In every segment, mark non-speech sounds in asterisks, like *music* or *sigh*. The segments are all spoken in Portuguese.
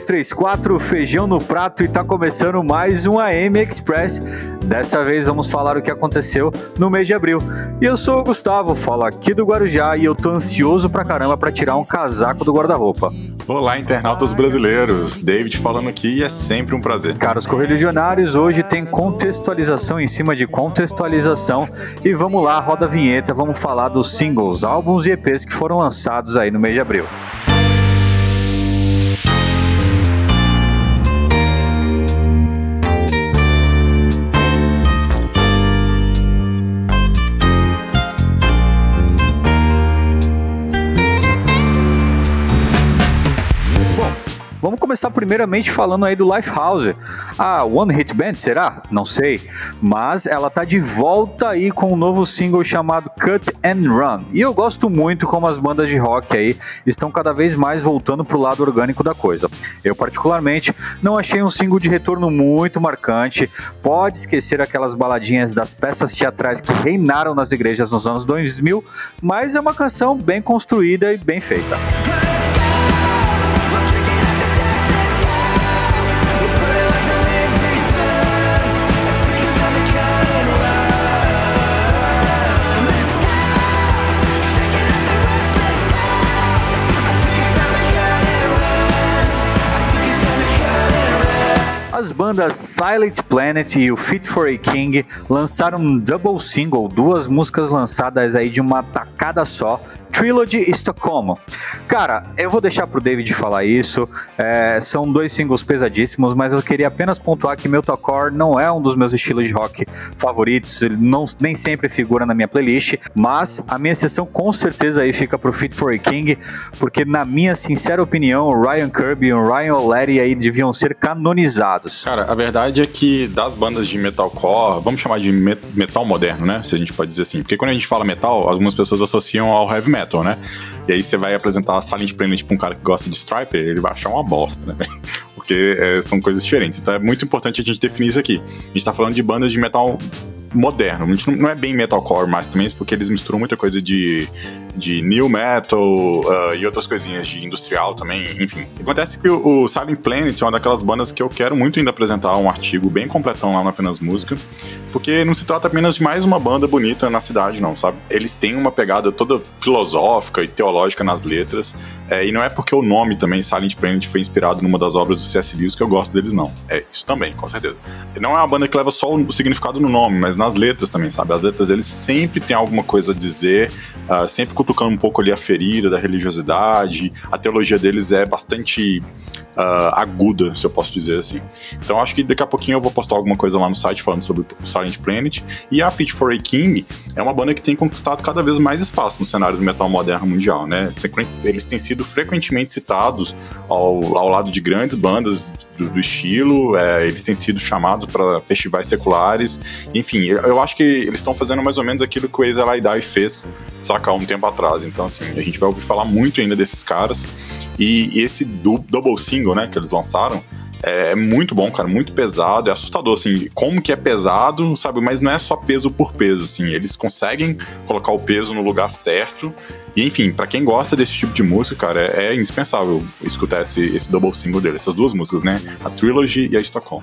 dois, três, quatro, feijão no prato e tá começando mais um AM Express. Dessa vez vamos falar o que aconteceu no mês de abril. E eu sou o Gustavo, falo aqui do Guarujá e eu tô ansioso pra caramba pra tirar um casaco do guarda-roupa. Olá, internautas brasileiros. David falando aqui e é sempre um prazer. Caros correligionários, hoje tem contextualização em cima de contextualização e vamos lá, roda a vinheta, vamos falar dos singles, álbuns e EPs que foram lançados aí no mês de abril. Vamos começar primeiramente falando aí do Lifehouse. A One Hit Band, será? Não sei. Mas ela tá de volta aí com um novo single chamado Cut and Run. E eu gosto muito como as bandas de rock aí estão cada vez mais voltando pro lado orgânico da coisa. Eu particularmente não achei um single de retorno muito marcante. Pode esquecer aquelas baladinhas das peças teatrais que reinaram nas igrejas nos anos 2000, mas é uma canção bem construída e bem feita. As bandas Silent Planet e o Fit for a King lançaram um double single, duas músicas lançadas aí de uma tacada só, Trilogy Estocolmo. Cara, eu vou deixar pro David falar isso. É, são dois singles pesadíssimos, mas eu queria apenas pontuar que Metalcore não é um dos meus estilos de rock favoritos. Ele não, nem sempre figura na minha playlist, mas a minha sessão com certeza aí fica pro Fit for a King, porque na minha sincera opinião, o Ryan Kirby e o Ryan O'Leary aí deviam ser canonizados. Cara, a verdade é que das bandas de metalcore, vamos chamar de metal moderno, né? Se a gente pode dizer assim. Porque quando a gente fala metal, algumas pessoas associam ao heavy metal metal, né? E aí você vai apresentar a Silent Planet pra um cara que gosta de Striper, ele vai achar uma bosta, né? *laughs* Porque é, são coisas diferentes. Então é muito importante a gente definir isso aqui. A gente tá falando de bandas de metal moderno. A gente não é bem metalcore mais também, porque eles misturam muita coisa de de new metal uh, e outras coisinhas de industrial também, enfim. Acontece que o, o Silent Planet é uma daquelas bandas que eu quero muito ainda apresentar um artigo bem completão lá no Apenas Música, porque não se trata apenas de mais uma banda bonita na cidade, não, sabe? Eles têm uma pegada toda filosófica e teológica nas letras, é, e não é porque o nome também, Silent Planet, foi inspirado numa das obras do C.S. Lewis que eu gosto deles, não. É isso também, com certeza. Não é uma banda que leva só o significado no nome, mas nas letras também, sabe? As letras deles sempre tem alguma coisa a dizer, uh, sempre cutucando um pouco ali a ferida da religiosidade. A teologia deles é bastante uh, aguda, se eu posso dizer assim. Então acho que daqui a pouquinho eu vou postar alguma coisa lá no site falando sobre o Silent Planet. E a Fit for a King é uma banda que tem conquistado cada vez mais espaço no cenário do metal moderno mundial, né? Eles têm sido frequentemente citados ao, ao lado de grandes bandas do, do estilo, é, eles têm sido chamados para festivais seculares, enfim, eu acho que eles estão fazendo mais ou menos aquilo que o ex fez, sacar um tempo atrás. Então, assim, a gente vai ouvir falar muito ainda desses caras. E, e esse double single, né, que eles lançaram, é, é muito bom, cara, muito pesado, é assustador, assim, como que é pesado, sabe, mas não é só peso por peso, assim, eles conseguem colocar o peso no lugar certo, e enfim, para quem gosta desse tipo de música, cara, é, é indispensável escutar esse, esse double single dele, essas duas músicas, né, a Trilogy e a Stockholm.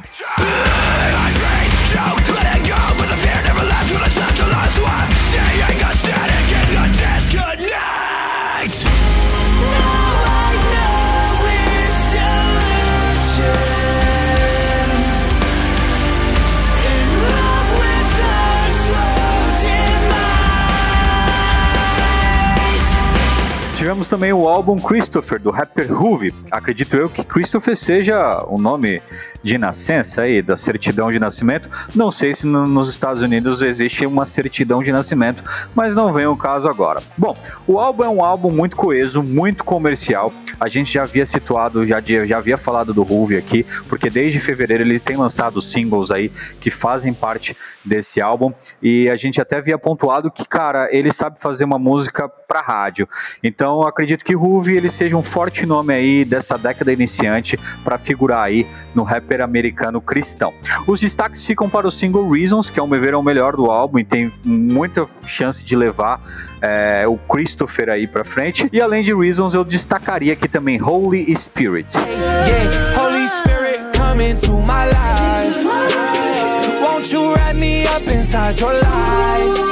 Tivemos também o álbum Christopher, do rapper Hoove. Acredito eu que Christopher seja o nome de nascença aí, da certidão de nascimento. Não sei se no, nos Estados Unidos existe uma certidão de nascimento, mas não vem o caso agora. Bom, o álbum é um álbum muito coeso, muito comercial. A gente já havia situado, já, já havia falado do Hoove aqui, porque desde fevereiro ele tem lançado singles aí que fazem parte desse álbum. E a gente até havia pontuado que, cara, ele sabe fazer uma música para rádio. Então, Então acredito que Ruve ele seja um forte nome aí dessa década iniciante para figurar aí no rapper americano cristão. Os destaques ficam para o single Reasons, que ao meu ver é o melhor do álbum e tem muita chance de levar é, o Christopher aí para frente. E além de Reasons, eu destacaria aqui também Holy Spirit. Yeah, Holy Spirit, come into my life. Won't you wrap me up inside your life?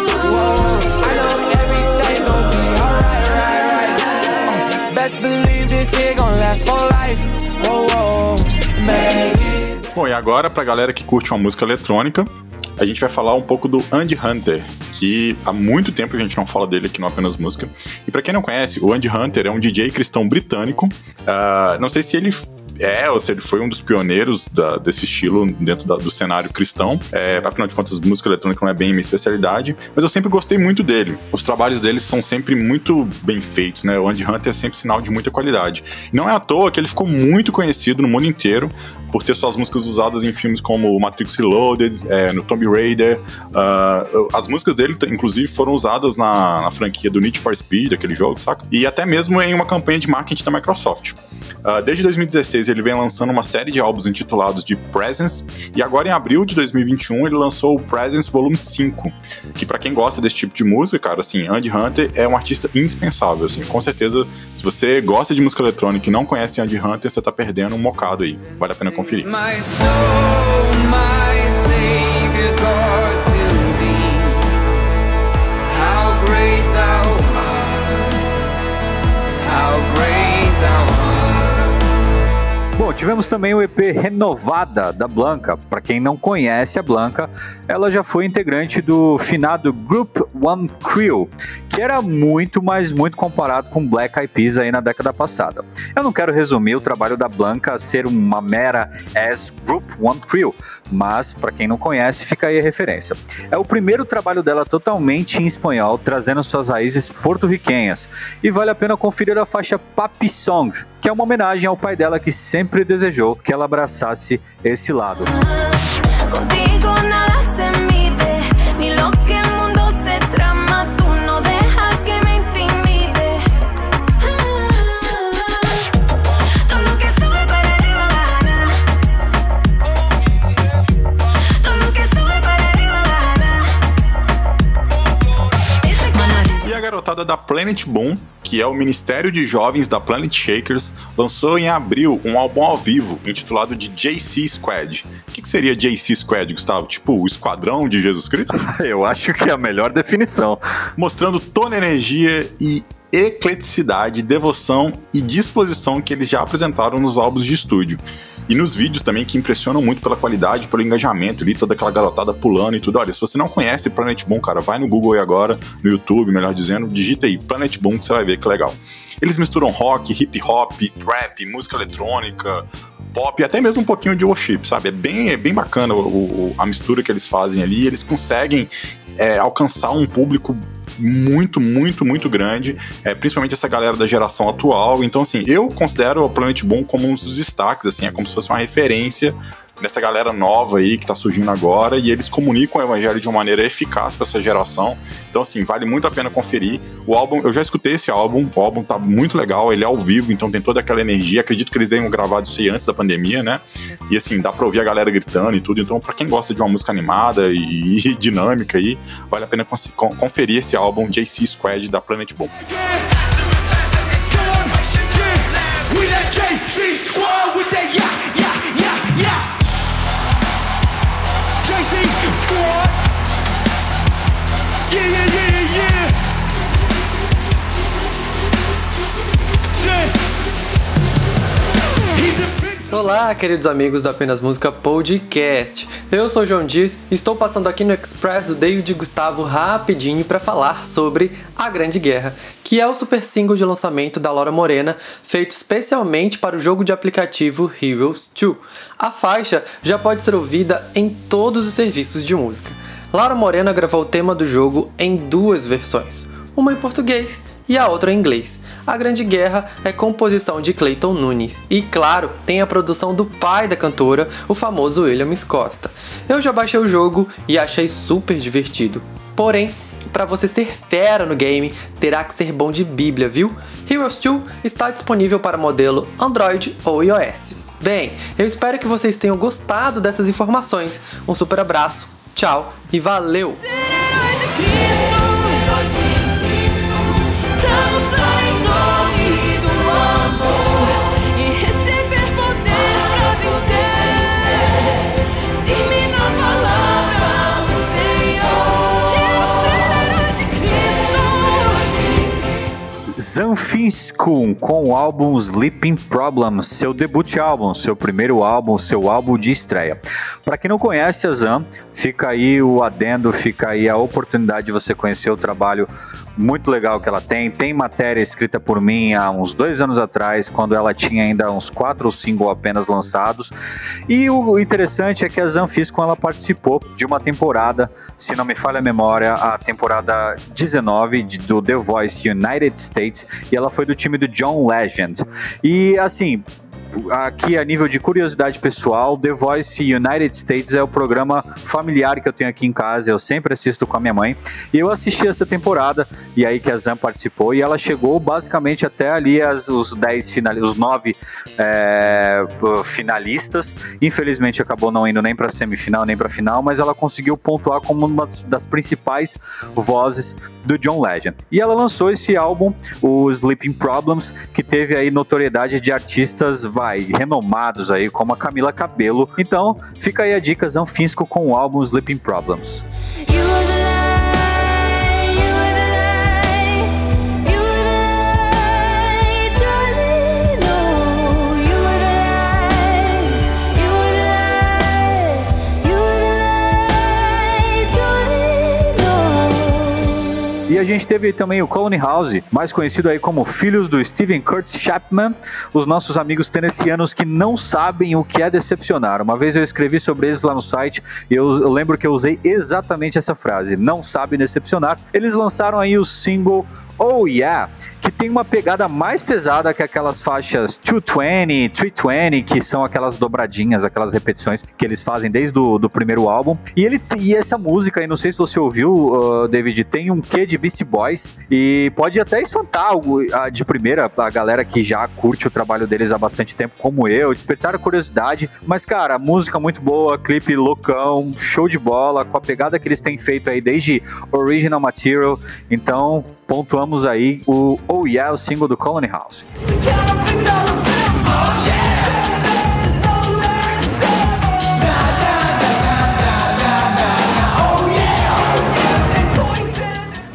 Bom, e agora pra galera que curte uma música eletrônica, a gente vai falar um pouco do Andy Hunter, que há muito tempo a gente não fala dele aqui no Apenas Música. E para quem não conhece, o Andy Hunter é um DJ cristão britânico. Uh, não sei se ele é, ou seja, ele foi um dos pioneiros da, desse estilo dentro da, do cenário cristão. É, afinal de contas, música eletrônica não é bem minha especialidade, mas eu sempre gostei muito dele. Os trabalhos dele são sempre muito bem feitos, né? O Andy Hunter é sempre sinal de muita qualidade. Não é à toa que ele ficou muito conhecido no mundo inteiro por ter suas músicas usadas em filmes como Matrix Reloaded, é, no Tomb Raider. Uh, as músicas dele, inclusive, foram usadas na, na, franquia do Need for Speed, aquele jogo, saca? E até mesmo em uma campanha de marketing da Microsoft. Uh, desde 2016 ele vem lançando uma série de álbuns intitulados de Presence, e agora em abril de 2021 ele lançou o Presence Volume 5, que para quem gosta desse tipo de música, cara, assim, Andy Hunter é um artista indispensável, assim, com certeza, se você gosta de música eletrônica e não conhece Andy Hunter, você tá perdendo um mocado aí, vale a pena conferir conferir. Tivemos também o EP Renovada da Blanca. Para quem não conhece a Blanca, ela já foi integrante do finado Group One Crew, que era muito, mas muito comparado com Black Eyed Peas aí na década passada. Eu não quero resumir o trabalho da Blanca a ser uma mera as Group One Crew, mas para quem não conhece, fica aí a referência. É o primeiro trabalho dela totalmente em espanhol, trazendo suas raízes porto-riquenhas, e vale a pena conferir a faixa Papi Song, que é uma homenagem ao pai dela que sempre desejou que ela abraçasse esse lado. Da Planet Boom, que é o Ministério de Jovens da Planet Shakers, lançou em abril um álbum ao vivo intitulado de JC Squad. O que, que seria JC Squad, Gustavo? Tipo o Esquadrão de Jesus Cristo? *laughs* Eu acho que é a melhor definição. Mostrando toda a energia e ecleticidade, devoção e disposição que eles já apresentaram nos álbuns de estúdio. E nos vídeos também que impressionam muito pela qualidade, pelo engajamento ali, toda aquela garotada pulando e tudo. Olha, se você não conhece Planet Boom, cara, vai no Google aí agora, no YouTube, melhor dizendo, digita aí Planet Boom que você vai ver que legal. Eles misturam rock, hip hop, trap, música eletrônica, pop, até mesmo um pouquinho de worship, sabe? É bem, é bem bacana o, o, a mistura que eles fazem ali. Eles conseguem é, alcançar um público muito, muito, muito grande, é, principalmente essa galera da geração atual. Então, assim, eu considero o Planet Boom como um dos destaques, assim, é como se fosse uma referência dessa galera nova aí que tá surgindo agora e eles comunicam o evangelho de uma maneira eficaz para essa geração. Então, assim, vale muito a pena conferir. O álbum, eu já escutei esse álbum, o álbum tá muito legal, ele é ao vivo, então tem toda aquela energia. Acredito que eles tenham gravado isso aí antes da pandemia, né? E assim, dá pra ouvir a galera gritando e tudo. Então, para quem gosta de uma música animada e, e *laughs* dinâmica aí, vale a pena conferir esse álbum JC Squad da Planet that yeah, Olá, queridos amigos do Apenas Música Podcast. Eu sou o João Dias e estou passando aqui no Express do David Gustavo rapidinho para falar sobre A Grande Guerra, que é o super single de lançamento da Laura Morena, feito especialmente para o jogo de aplicativo Heroes 2. A faixa já pode ser ouvida em todos os serviços de música. Laura Morena gravou o tema do jogo em duas versões, uma em português e a outra em inglês. A Grande Guerra é composição de Clayton Nunes e, claro, tem a produção do pai da cantora, o famoso Williams Costa. Eu já baixei o jogo e achei super divertido. Porém, para você ser fera no game, terá que ser bom de Bíblia, viu? Heroes 2 está disponível para modelo Android ou iOS. Bem, eu espero que vocês tenham gostado dessas informações. Um super abraço, tchau e valeu! Zanfiskun com o álbum Sleeping Problems, seu debut álbum, seu primeiro álbum, seu álbum de estreia. Para quem não conhece a Zan, fica aí o adendo, fica aí a oportunidade de você conhecer o trabalho muito legal que ela tem. Tem matéria escrita por mim há uns dois anos atrás, quando ela tinha ainda uns quatro cinco apenas lançados. E o interessante é que a Zanfisco ela participou de uma temporada, se não me falha a memória, a temporada 19 do The Voice United States, e ela foi do time do John Legend. E assim, aqui a nível de curiosidade pessoal, The Voice United States é o programa familiar que eu tenho aqui em casa, eu sempre assisto com a minha mãe, e eu assisti essa temporada, e aí que a Zan participou, e ela chegou basicamente até ali as, os 10 finalistas, os 9 é, finalistas, infelizmente acabou não indo nem para semifinal, nem para final, mas ela conseguiu pontuar como uma das principais vozes do John Legend. E ela lançou esse álbum, o Sleeping Problems, que teve aí notoriedade de artistas vai, renomados aí, como a Camila Cabelo. Então, fica aí a dica Zanfisco com o álbum Sleeping Problems. E a gente teve também o Colony House, mais conhecido aí como Filhos do Steven Curtis Chapman, os nossos amigos tenessianos que não sabem o que é decepcionar. Uma vez eu escrevi sobre eles lá no site e eu, eu lembro que eu usei exatamente essa frase, não sabe decepcionar. Eles lançaram aí o single Oh Yeah, que tem uma pegada mais pesada que aquelas faixas 220, 320, que são aquelas dobradinhas, aquelas repetições que eles fazem desde o do primeiro álbum. E ele e essa música, e não sei se você ouviu, uh, David, tem um quê de Beastie Boys e pode até espantar de primeira a galera que já curte o trabalho deles há bastante tempo, como eu, despertar a curiosidade. Mas, cara, música muito boa, clipe loucão, show de bola, com a pegada que eles têm feito aí desde Original Material. Então, pontuamos aí o Oh Yeah, o single do Colony House.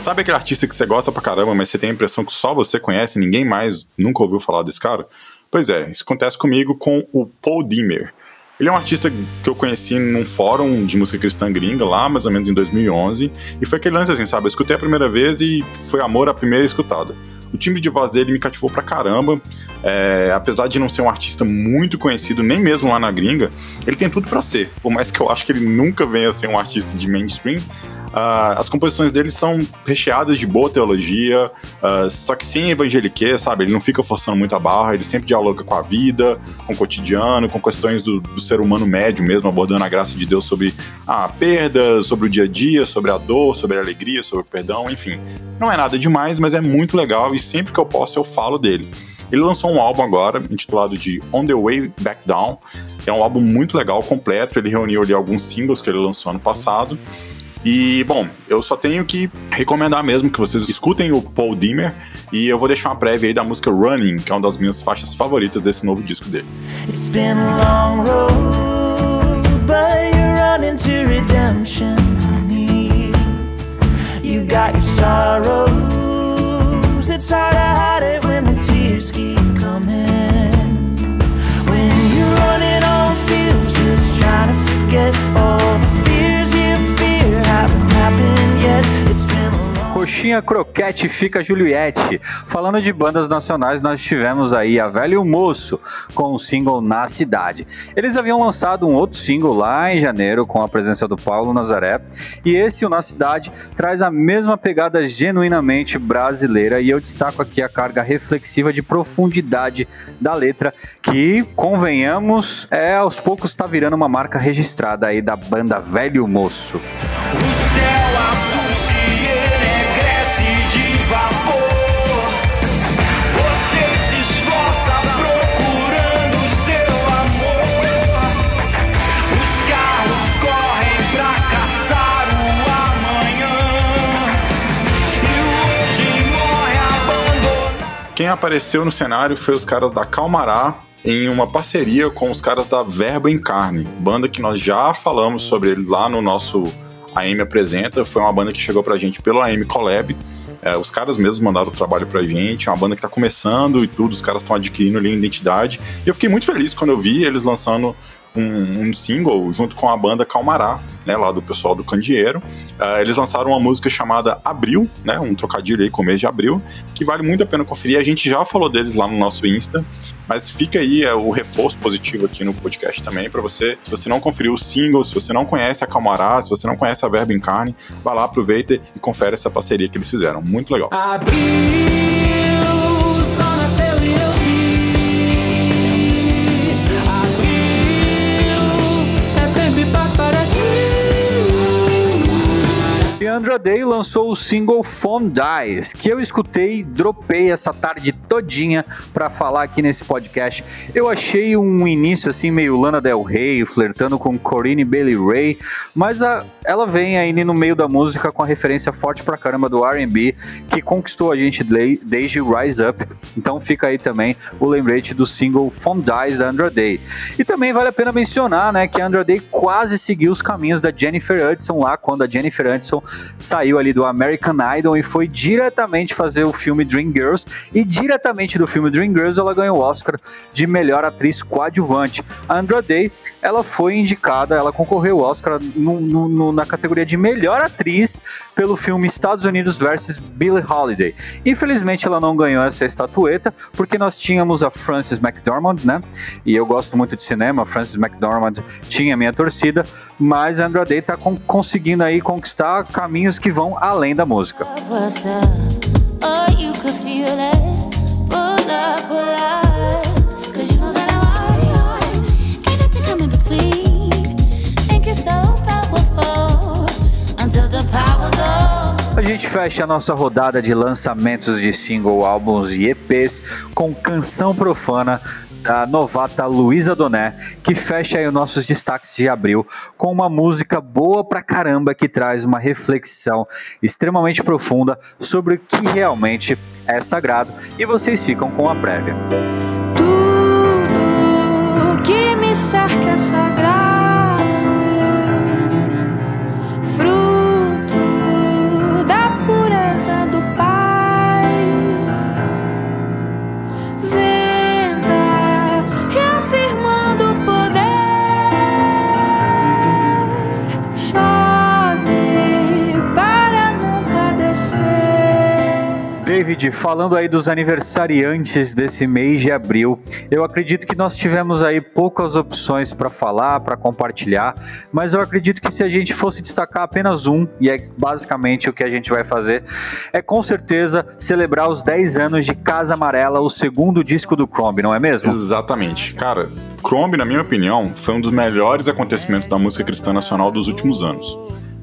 Sabe aquele artista que você gosta pra caramba, mas você tem a impressão que só você conhece, ninguém mais nunca ouviu falar desse cara? Pois é, isso acontece comigo com o Paul Dimmer. Ele é um artista que eu conheci num fórum de música cristã gringa lá, mais ou menos em 2011, e foi aquele lance assim, sabe? Eu escutei a primeira vez e foi amor à primeira escutada. O time de voz dele me cativou pra caramba, é, apesar de não ser um artista muito conhecido, nem mesmo lá na gringa, ele tem tudo para ser. Por mais que eu acho que ele nunca venha a ser um artista de mainstream, Uh, as composições dele são recheadas de boa teologia, uh, só que sem evangelique, sabe? Ele não fica forçando muito a barra, ele sempre dialoga com a vida, com o cotidiano, com questões do, do ser humano médio mesmo, abordando a graça de Deus sobre a perda, sobre o dia a dia, sobre a dor, sobre a alegria, sobre o perdão, enfim. Não é nada demais, mas é muito legal e sempre que eu posso eu falo dele. Ele lançou um álbum agora, intitulado de On the Way Back Down. É um álbum muito legal, completo. Ele reuniu ali alguns singles que ele lançou ano passado. E, bom, eu só tenho que recomendar mesmo que vocês escutem o Paul Dimmer e eu vou deixar uma prévia aí da música Running, que é uma das minhas faixas favoritas desse novo disco dele. It's been a long road, but you're running to redemption, honey. You got your sorrows, it's hard Coxinha Croquete fica Juliette. Falando de bandas nacionais, nós tivemos aí a Velho e o Moço com o single Na Cidade. Eles haviam lançado um outro single lá em janeiro com a presença do Paulo Nazaré, e esse, o Na Cidade, traz a mesma pegada genuinamente brasileira, e eu destaco aqui a carga reflexiva de profundidade da letra, que, convenhamos, é aos poucos está virando uma marca registrada aí da banda Velho Moço. Quem apareceu no cenário foi os caras da Calmará, em uma parceria com os caras da Verba em Carne, banda que nós já falamos sobre ele lá no nosso AM Apresenta. Foi uma banda que chegou pra gente pelo AM Collab. É, os caras mesmos mandaram o trabalho pra gente. É uma banda que tá começando e tudo, os caras estão adquirindo ali identidade. E eu fiquei muito feliz quando eu vi eles lançando um, um, single junto com a banda Calmará, né, lá do pessoal do Candeeiro. Uh, eles lançaram uma música chamada Abril, né, um trocadilho aí com o mês de abril, que vale muito a pena conferir. A gente já falou deles lá no nosso Insta, mas fica aí uh, o reforço positivo aqui no podcast também para você, se você não conferiu o single, se você não conhece a Calmará, se você não conhece a Verba em Carne, vai lá, aproveita e confere essa parceria que eles fizeram. Muito legal. Abril. Andra Day lançou o single Phone Dies, que eu escutei e dropei essa tarde todinha para falar aqui nesse podcast. Eu achei um início assim meio Lana Del Rey, flertando com Corinne Bailey Ray, mas a, ela vem aí no meio da música com a referência forte pra caramba do R&B, que conquistou a gente desde Rise Up. Então fica aí também o lembrete do single Phone Dies da Andra Day. E também vale a pena mencionar, né, que a Andra Day quase seguiu os caminhos da Jennifer Hudson lá quando a Jennifer Hudson saiu ali do American Idol e foi diretamente fazer o filme Dreamgirls e diretamente do filme Dreamgirls ela ganhou o Oscar de melhor atriz coadjuvante. A Andra Day, ela foi indicada, ela concorreu ao Oscar no, no, na categoria de melhor atriz pelo filme Estados Unidos vs Billie Holiday. Infelizmente ela não ganhou essa estatueta porque nós tínhamos a Frances McDormand, né? E eu gosto muito de cinema, Frances McDormand tinha minha torcida, mas a Andra Day tá com, conseguindo aí conquistar caminhos que vão além da música. A gente fecha a nossa rodada de lançamentos de single, álbuns e EPs com Canção Profana da novata Luísa Doné, que fecha aí os nossos destaques de abril com uma música boa pra caramba que traz uma reflexão extremamente profunda sobre o que realmente é sagrado e vocês ficam com a prévia. Tudo que me cerca é sagrado. Falando aí dos aniversariantes desse mês de abril, eu acredito que nós tivemos aí poucas opções para falar, para compartilhar, mas eu acredito que se a gente fosse destacar apenas um, e é basicamente o que a gente vai fazer, é com certeza celebrar os 10 anos de Casa Amarela, o segundo disco do Crombie, não é mesmo? Exatamente. Cara, Crombie, na minha opinião, foi um dos melhores acontecimentos da música cristã nacional dos últimos anos.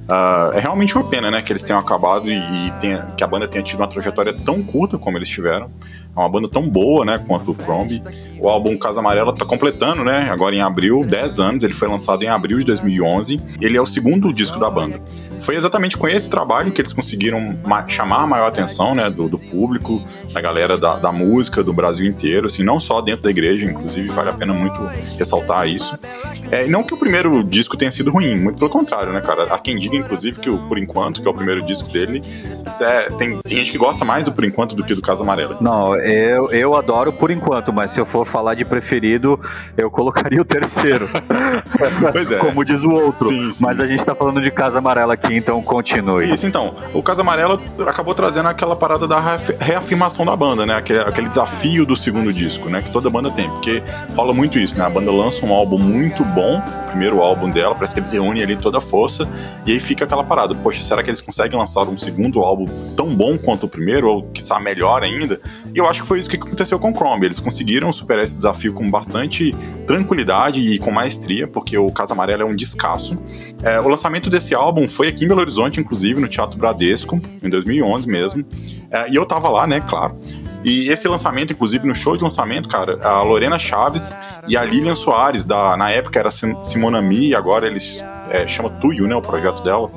Uh, é realmente uma pena, né, que eles tenham acabado e, e tenha, que a banda tenha tido uma trajetória tão curta como eles tiveram. É uma banda tão boa, né, quanto o Crombie. O álbum Casa Amarela tá completando, né, agora em abril, 10 anos. Ele foi lançado em abril de 2011. Ele é o segundo disco da banda. Foi exatamente com esse trabalho que eles conseguiram chamar a maior atenção, né, do, do público, da galera da, da, música do Brasil inteiro, assim, não só dentro da igreja, inclusive vale a pena muito ressaltar isso. É, não que o primeiro disco tenha sido ruim, muito pelo contrário, né, cara? Há quem diga, inclusive, que o Por Enquanto, que é o primeiro disco dele, é, tem, tem gente que gosta mais do Por Enquanto do que do Casa Amarela. Não, eu, eu adoro por enquanto, mas se eu for falar de preferido, eu colocaria o terceiro. *laughs* pois é. Como diz o outro. Sim, sim. Mas a gente tá falando de Casa Amarela aqui, então continue. Isso, então. O Casa Amarela acabou trazendo aquela parada da reafirmação da banda, né? Aquele, aquele desafio do segundo disco, né? Que toda banda tem. Porque rola muito isso, né? A banda lança um álbum muito bom, primeiro álbum dela, parece que eles reúnem ali toda a força, e aí fica aquela parada. Poxa, será que eles conseguem lançar um segundo álbum tão bom quanto o primeiro, ou que está melhor ainda? E eu acho que foi isso que aconteceu com o Chrome. Eles conseguiram superar esse desafio com bastante tranquilidade e com maestria, porque o Casa Amarela é um descasso. É, o lançamento desse álbum foi aqui em Belo Horizonte, inclusive, no Teatro Bradesco, em 2011 mesmo. É, e eu tava lá, né, claro. E esse lançamento, inclusive no show de lançamento, cara, a Lorena Chaves e a Lilian Soares, da, na época era Simona Mi, e agora eles é, chama Tuyo, né, o projeto dela.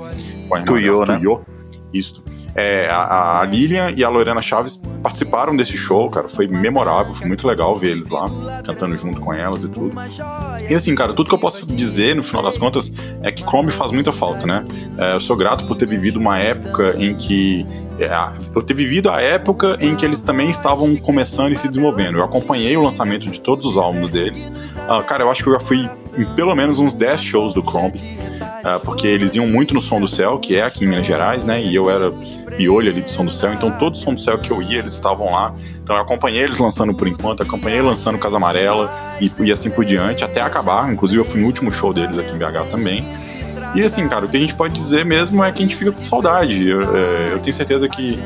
Tuyo, né? Tuyo Isso. É, a, a, Lilian e a Lorena Chaves participaram desse show, cara. Foi memorável, foi muito legal ver eles lá, cantando junto com elas e tudo. E assim, cara, tudo que eu posso dizer no final das contas é que Chrome faz muita falta, né? É, eu sou grato por ter vivido uma época em que é, eu ter vivido a época em que eles também estavam começando e se desenvolvendo. Eu acompanhei o lançamento de todos os álbuns deles. Uh, cara, eu acho que eu já fui em pelo menos uns 10 shows do Chrome. Uh, porque eles iam muito no Som do Céu, que é aqui em Minas Gerais, né? E eu era piolho ali do Som do Céu, então todo Som do Céu que eu ia, eles estavam lá. Então eu acompanhei eles lançando por enquanto, acompanhei lançando Casa Amarela e, e assim por diante, até acabar. Inclusive eu fui no último show deles aqui em BH também. E assim, cara, o que a gente pode dizer mesmo é que a gente fica com saudade. Eu, é, eu tenho certeza que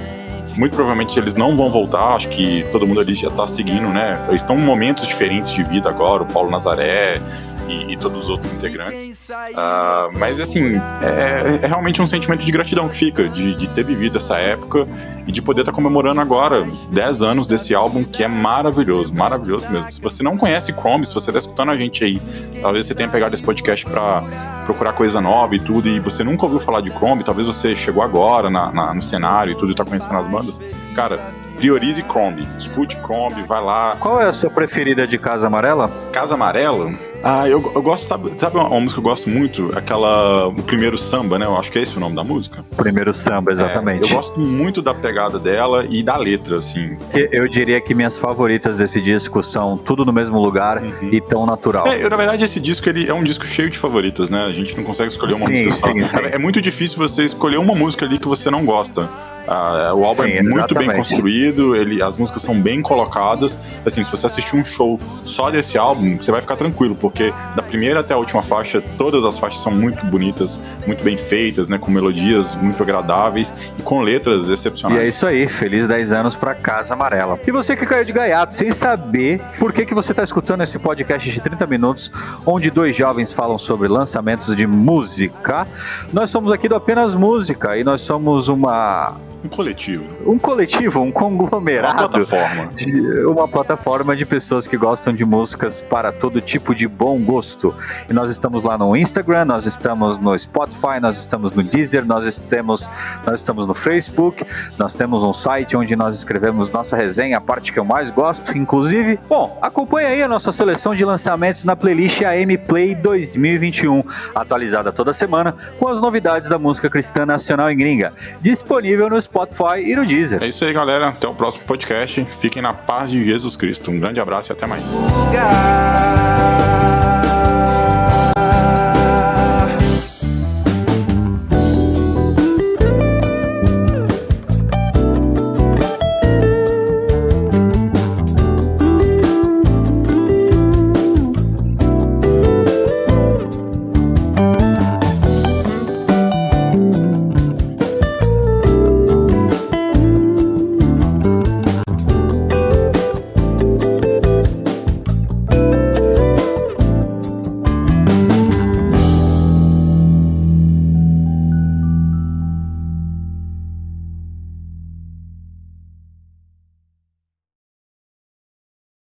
muito provavelmente eles não vão voltar. Acho que todo mundo ali já tá seguindo, né? Eles estão em momentos diferentes de vida agora. O Paulo Nazaré, e, e todos os outros integrantes. Uh, mas assim, é, é, realmente um sentimento de gratidão que fica, de, de ter vivido essa época e de poder estar tá comemorando agora 10 anos desse álbum que é maravilhoso, maravilhoso mesmo. Se você não conhece Chrome, se você está escutando a gente aí, talvez você tenha pegado esse podcast para procurar coisa nova e tudo, e você nunca ouviu falar de Chrome, talvez você chegou agora na, na, no cenário e tudo e tá conhecendo as bandas, cara, priorize Chrome, escute Chrome, vai lá. Qual é a sua preferida de Casa Amarela? Casa Amarela? Ah, eu, eu gosto, sabe, sabe uma, uma, música que eu gosto muito? Aquela. O primeiro samba, né? Eu acho que é esse o nome da música. Primeiro samba, exatamente. É, eu gosto muito da pegada dela e da letra, assim. Eu diria que minhas favoritas desse disco são Tudo no Mesmo Lugar uhum. e Tão Natural. É, eu, na verdade, esse disco ele é um disco cheio de favoritas, né? A gente não consegue escolher uma sim, música sim, só. Sim. É muito difícil você escolher uma música ali que você não gosta. Ah, o álbum Sim, é muito exatamente. bem construído, ele, as músicas são bem colocadas. Assim, se você assistir um show só desse álbum, você vai ficar tranquilo, porque da primeira até a última faixa, todas as faixas são muito bonitas, muito bem feitas, né, com melodias muito agradáveis e com letras excepcionais. E é isso aí, feliz 10 anos pra Casa Amarela. E você que caiu de gaiato sem saber por que, que você está escutando esse podcast de 30 minutos, onde dois jovens falam sobre lançamentos de música, nós somos aqui do Apenas Música e nós somos uma um coletivo. Um coletivo, um conglomerado. Uma plataforma. De, uma plataforma de pessoas que gostam de músicas para todo tipo de bom gosto. E nós estamos lá no Instagram, nós estamos no Spotify, nós estamos no Deezer, nós estamos, nós estamos no Facebook, nós temos um site onde nós escrevemos nossa resenha, a parte que eu mais gosto, inclusive. Bom, acompanhe aí a nossa seleção de lançamentos na playlist AM Play 2021, atualizada toda semana com as novidades da música cristã nacional e gringa, disponível no Spotify Spotify e no Deezer. É isso aí, galera. Até o próximo podcast. Fiquem na paz de Jesus Cristo. Um grande abraço e até mais.